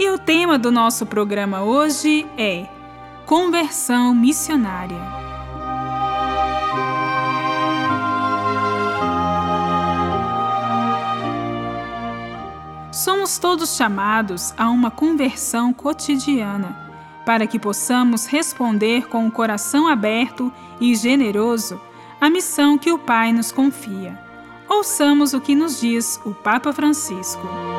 E o tema do nosso programa hoje é Conversão Missionária. Somos todos chamados a uma conversão cotidiana, para que possamos responder com o coração aberto e generoso à missão que o Pai nos confia. Ouçamos o que nos diz o Papa Francisco.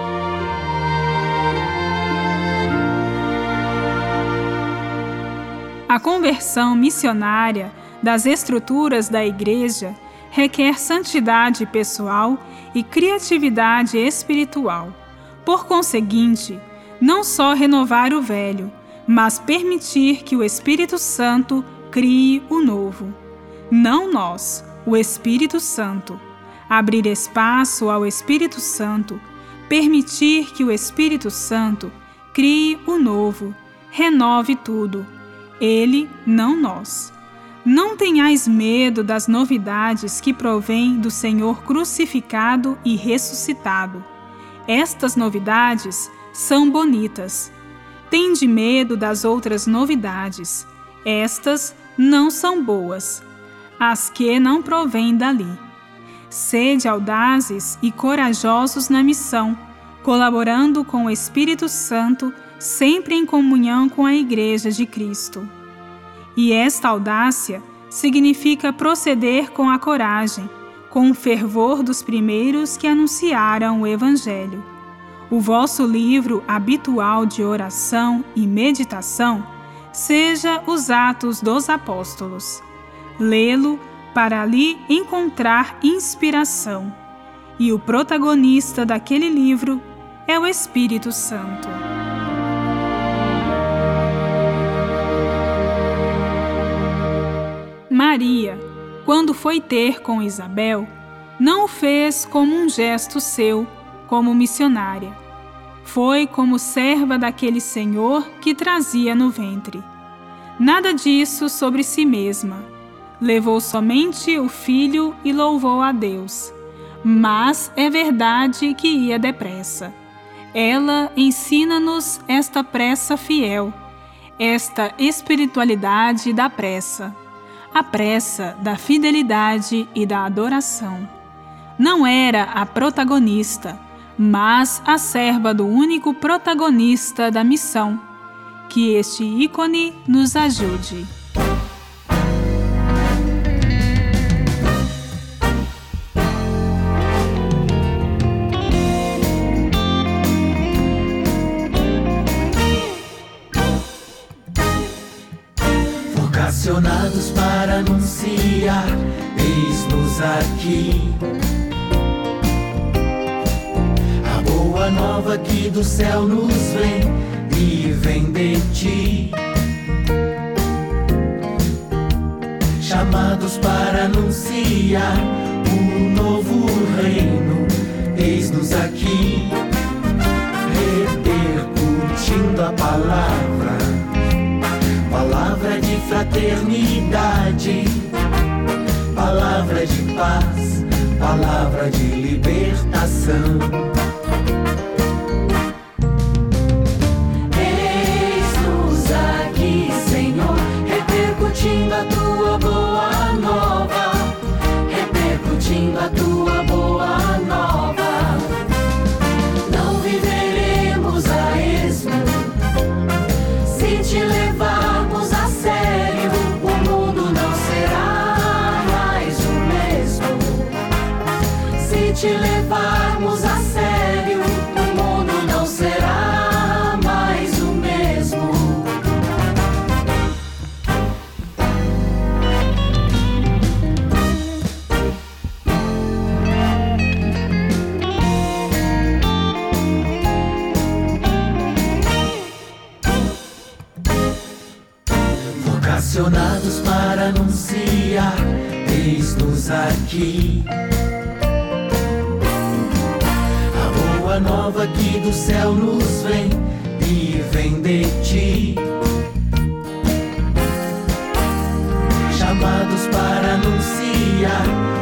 A conversão missionária das estruturas da Igreja requer santidade pessoal e criatividade espiritual. Por conseguinte, não só renovar o velho, mas permitir que o Espírito Santo crie o novo. Não nós, o Espírito Santo. Abrir espaço ao Espírito Santo, permitir que o Espírito Santo crie o novo, renove tudo ele, não nós. Não tenhais medo das novidades que provêm do Senhor crucificado e ressuscitado. Estas novidades são bonitas. Tende medo das outras novidades. Estas não são boas, as que não provêm dali. Sede audazes e corajosos na missão, colaborando com o Espírito Santo sempre em comunhão com a Igreja de Cristo. E esta audácia significa proceder com a coragem, com o fervor dos primeiros que anunciaram o Evangelho. O vosso livro habitual de oração e meditação seja os Atos dos Apóstolos. Lê-lo para ali encontrar inspiração. E o protagonista daquele livro é o Espírito Santo. Maria, quando foi ter com Isabel, não o fez como um gesto seu, como missionária. Foi como serva daquele Senhor que trazia no ventre. Nada disso sobre si mesma. Levou somente o filho e louvou a Deus. Mas é verdade que ia depressa. Ela ensina-nos esta pressa fiel, esta espiritualidade da pressa a pressa da fidelidade e da adoração. Não era a protagonista, mas a serva do único protagonista da missão. Que este ícone nos ajude. Vocacionados para anunciar, eis-nos aqui. A boa nova que do céu nos vem e vem de ti. Chamados para anunciar o novo reino, eis-nos aqui, repercutindo a palavra fraternidade, palavra de paz, palavra de libertação. te levarmos a sério, o mundo não será mais o mesmo. Vocacionados para anunciar, eis-nos aqui boa nova que do céu nos vem e vem de ti. Chamados para anunciar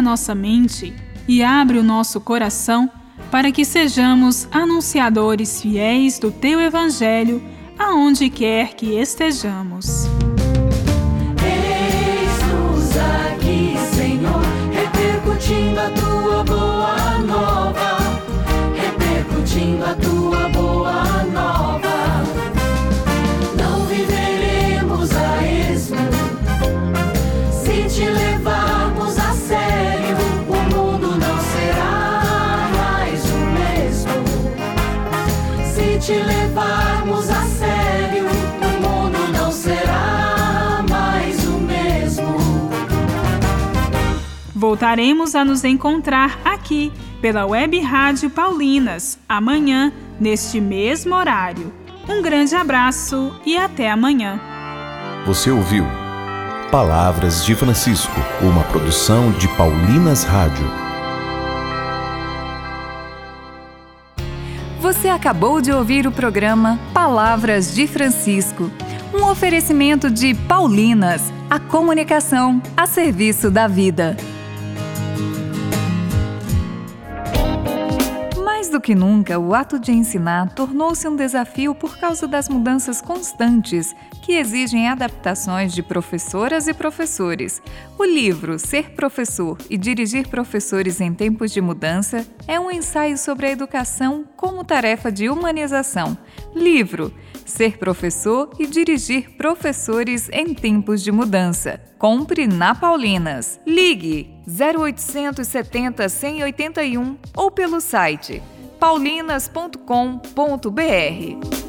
nossa mente e abre o nosso coração para que sejamos anunciadores fiéis do teu Evangelho aonde quer que estejamos. Te levarmos a sério, o mundo não será mais o mesmo. Voltaremos a nos encontrar aqui pela Web Rádio Paulinas amanhã, neste mesmo horário. Um grande abraço e até amanhã. Você ouviu Palavras de Francisco, uma produção de Paulinas Rádio. Você acabou de ouvir o programa Palavras de Francisco, um oferecimento de Paulinas, a comunicação a serviço da vida. Mais do que nunca, o ato de ensinar tornou-se um desafio por causa das mudanças constantes que exigem adaptações de professoras e professores. O livro Ser Professor e Dirigir Professores em Tempos de Mudança é um ensaio sobre a educação como tarefa de humanização. Livro Ser Professor e Dirigir Professores em Tempos de Mudança. Compre na Paulinas. Ligue 0870 181 ou pelo site paulinas.com.br.